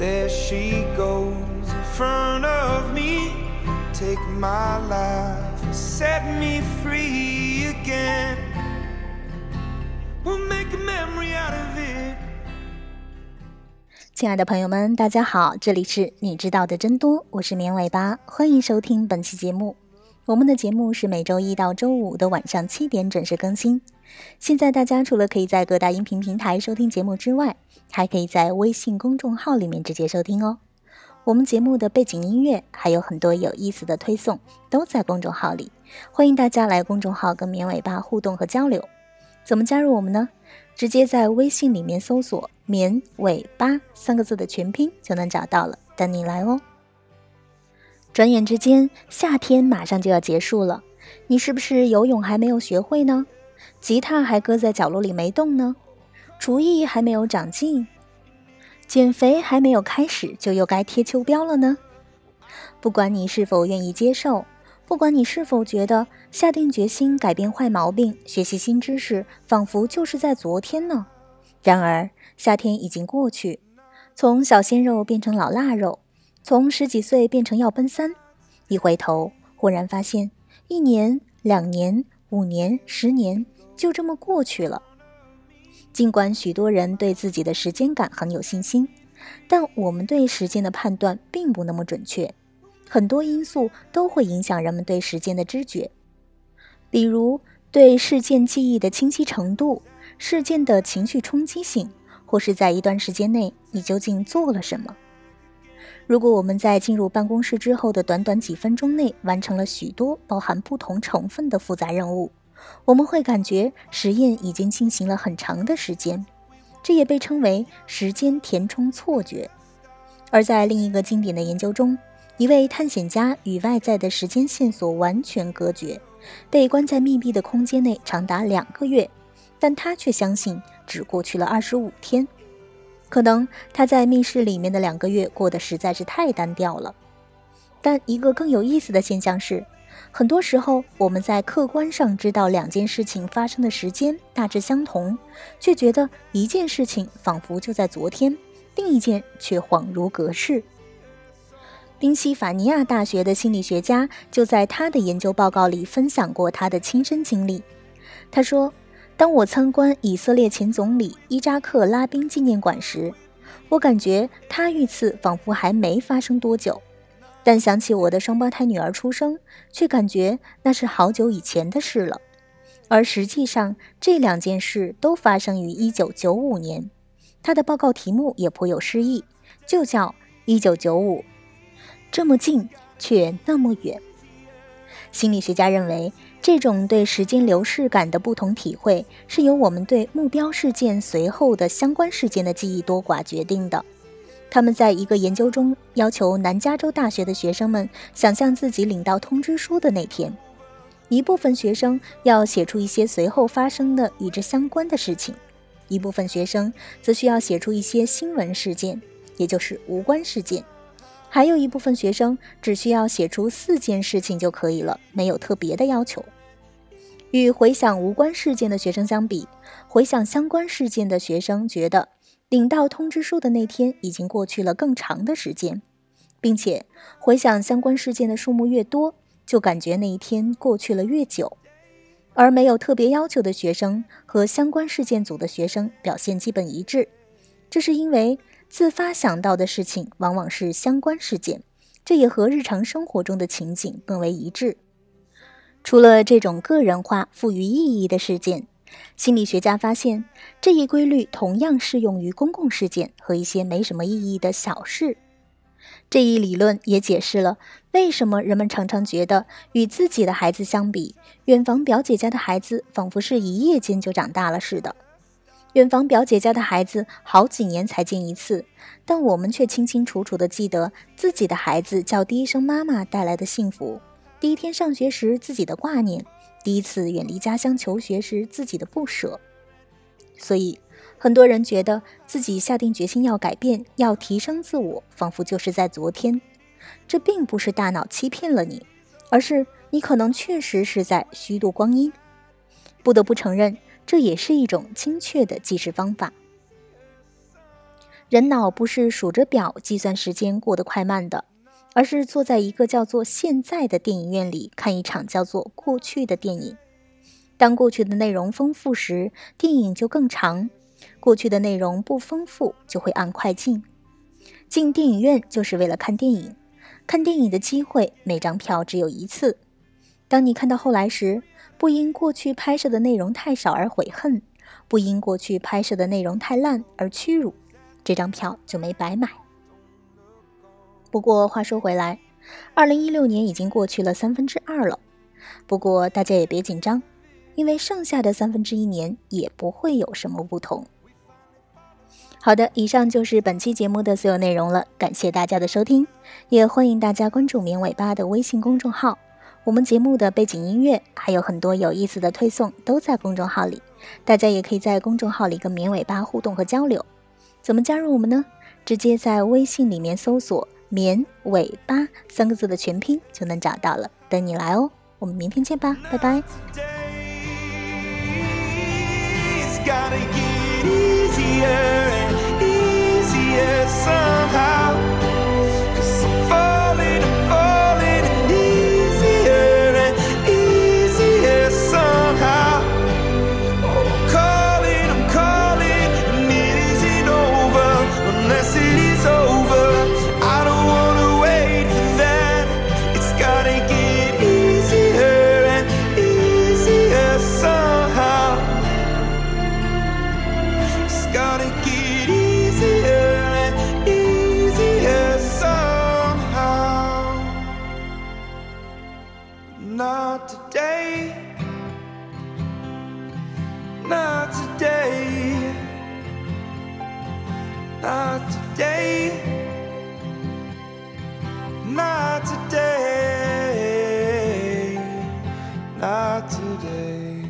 There she goes in front of me. Take my life, set me free again. We'll make a memory out of it. 亲爱的朋友们，大家好，这里是你知道的真多，我是绵尾巴，欢迎收听本期节目。我们的节目是每周一到周五的晚上七点准时更新。现在大家除了可以在各大音频平台收听节目之外，还可以在微信公众号里面直接收听哦。我们节目的背景音乐还有很多有意思的推送，都在公众号里，欢迎大家来公众号跟绵尾巴互动和交流。怎么加入我们呢？直接在微信里面搜索“绵尾巴”三个字的全拼就能找到了，等你来哦。转眼之间，夏天马上就要结束了，你是不是游泳还没有学会呢？吉他还搁在角落里没动呢？厨艺还没有长进？减肥还没有开始，就又该贴秋膘了呢？不管你是否愿意接受，不管你是否觉得下定决心改变坏毛病、学习新知识，仿佛就是在昨天呢。然而，夏天已经过去，从小鲜肉变成老腊肉。从十几岁变成要奔三，一回头，忽然发现，一年、两年、五年、十年，就这么过去了。尽管许多人对自己的时间感很有信心，但我们对时间的判断并不那么准确。很多因素都会影响人们对时间的知觉，比如对事件记忆的清晰程度、事件的情绪冲击性，或是在一段时间内你究竟做了什么。如果我们在进入办公室之后的短短几分钟内完成了许多包含不同成分的复杂任务，我们会感觉实验已经进行了很长的时间，这也被称为时间填充错觉。而在另一个经典的研究中，一位探险家与外在的时间线索完全隔绝，被关在密闭的空间内长达两个月，但他却相信只过去了二十五天。可能他在密室里面的两个月过得实在是太单调了，但一个更有意思的现象是，很多时候我们在客观上知道两件事情发生的时间大致相同，却觉得一件事情仿佛就在昨天，另一件却恍如隔世。宾夕法尼亚大学的心理学家就在他的研究报告里分享过他的亲身经历，他说。当我参观以色列前总理伊扎克·拉宾纪念馆时，我感觉他遇刺仿佛还没发生多久，但想起我的双胞胎女儿出生，却感觉那是好久以前的事了。而实际上，这两件事都发生于1995年。他的报告题目也颇有诗意，就叫《1995》，这么近却那么远。心理学家认为。这种对时间流逝感的不同体会，是由我们对目标事件随后的相关事件的记忆多寡决定的。他们在一个研究中要求南加州大学的学生们想象自己领到通知书的那天，一部分学生要写出一些随后发生的与之相关的事情，一部分学生则需要写出一些新闻事件，也就是无关事件。还有一部分学生只需要写出四件事情就可以了，没有特别的要求。与回想无关事件的学生相比，回想相关事件的学生觉得领到通知书的那天已经过去了更长的时间，并且回想相关事件的数目越多，就感觉那一天过去了越久。而没有特别要求的学生和相关事件组的学生表现基本一致，这是因为。自发想到的事情往往是相关事件，这也和日常生活中的情景更为一致。除了这种个人化、赋予意义的事件，心理学家发现这一规律同样适用于公共事件和一些没什么意义的小事。这一理论也解释了为什么人们常常觉得与自己的孩子相比，远房表姐家的孩子仿佛是一夜间就长大了似的。远房表姐家的孩子好几年才见一次，但我们却清清楚楚地记得自己的孩子叫第一声妈妈带来的幸福，第一天上学时自己的挂念，第一次远离家乡求学时自己的不舍。所以，很多人觉得自己下定决心要改变、要提升自我，仿佛就是在昨天。这并不是大脑欺骗了你，而是你可能确实是在虚度光阴。不得不承认。这也是一种精确的计时方法。人脑不是数着表计算时间过得快慢的，而是坐在一个叫做“现在”的电影院里看一场叫做“过去”的电影。当过去的内容丰富时，电影就更长；过去的内容不丰富，就会按快进。进电影院就是为了看电影，看电影的机会每张票只有一次。当你看到后来时，不因过去拍摄的内容太少而悔恨，不因过去拍摄的内容太烂而屈辱。这张票就没白买。不过话说回来，二零一六年已经过去了三分之二了。不过大家也别紧张，因为剩下的三分之一年也不会有什么不同。好的，以上就是本期节目的所有内容了，感谢大家的收听，也欢迎大家关注“绵尾巴”的微信公众号。我们节目的背景音乐还有很多有意思的推送都在公众号里，大家也可以在公众号里跟绵尾巴互动和交流。怎么加入我们呢？直接在微信里面搜索“绵尾巴”三个字的全拼就能找到了，等你来哦！我们明天见吧，拜拜。today.